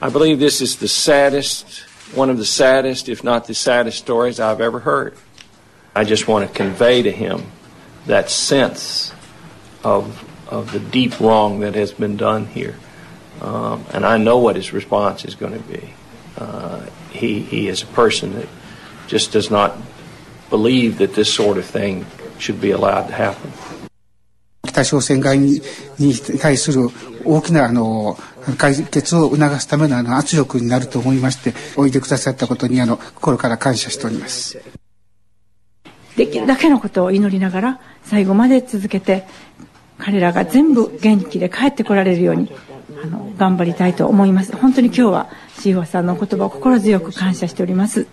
I believe this is the saddest, one of the saddest, if not the saddest stories I've ever heard. I just want to convey to him that sense of, of the deep wrong that has been done here. Um, and I know what his response is going to be. Uh, he, he is a person that just does not believe that this sort of thing should be allowed to happen. 北朝鮮側にに対する大きなあの 解決を促すためのあの圧力になると思いましておいでくださったことにあの心から感謝しております。できるだけのことを祈りながら最後まで続けて彼らが全部元気で帰ってこられるようにあの頑張りたいと思います。本当に今日はシーファさんの言葉を心強く感謝しております。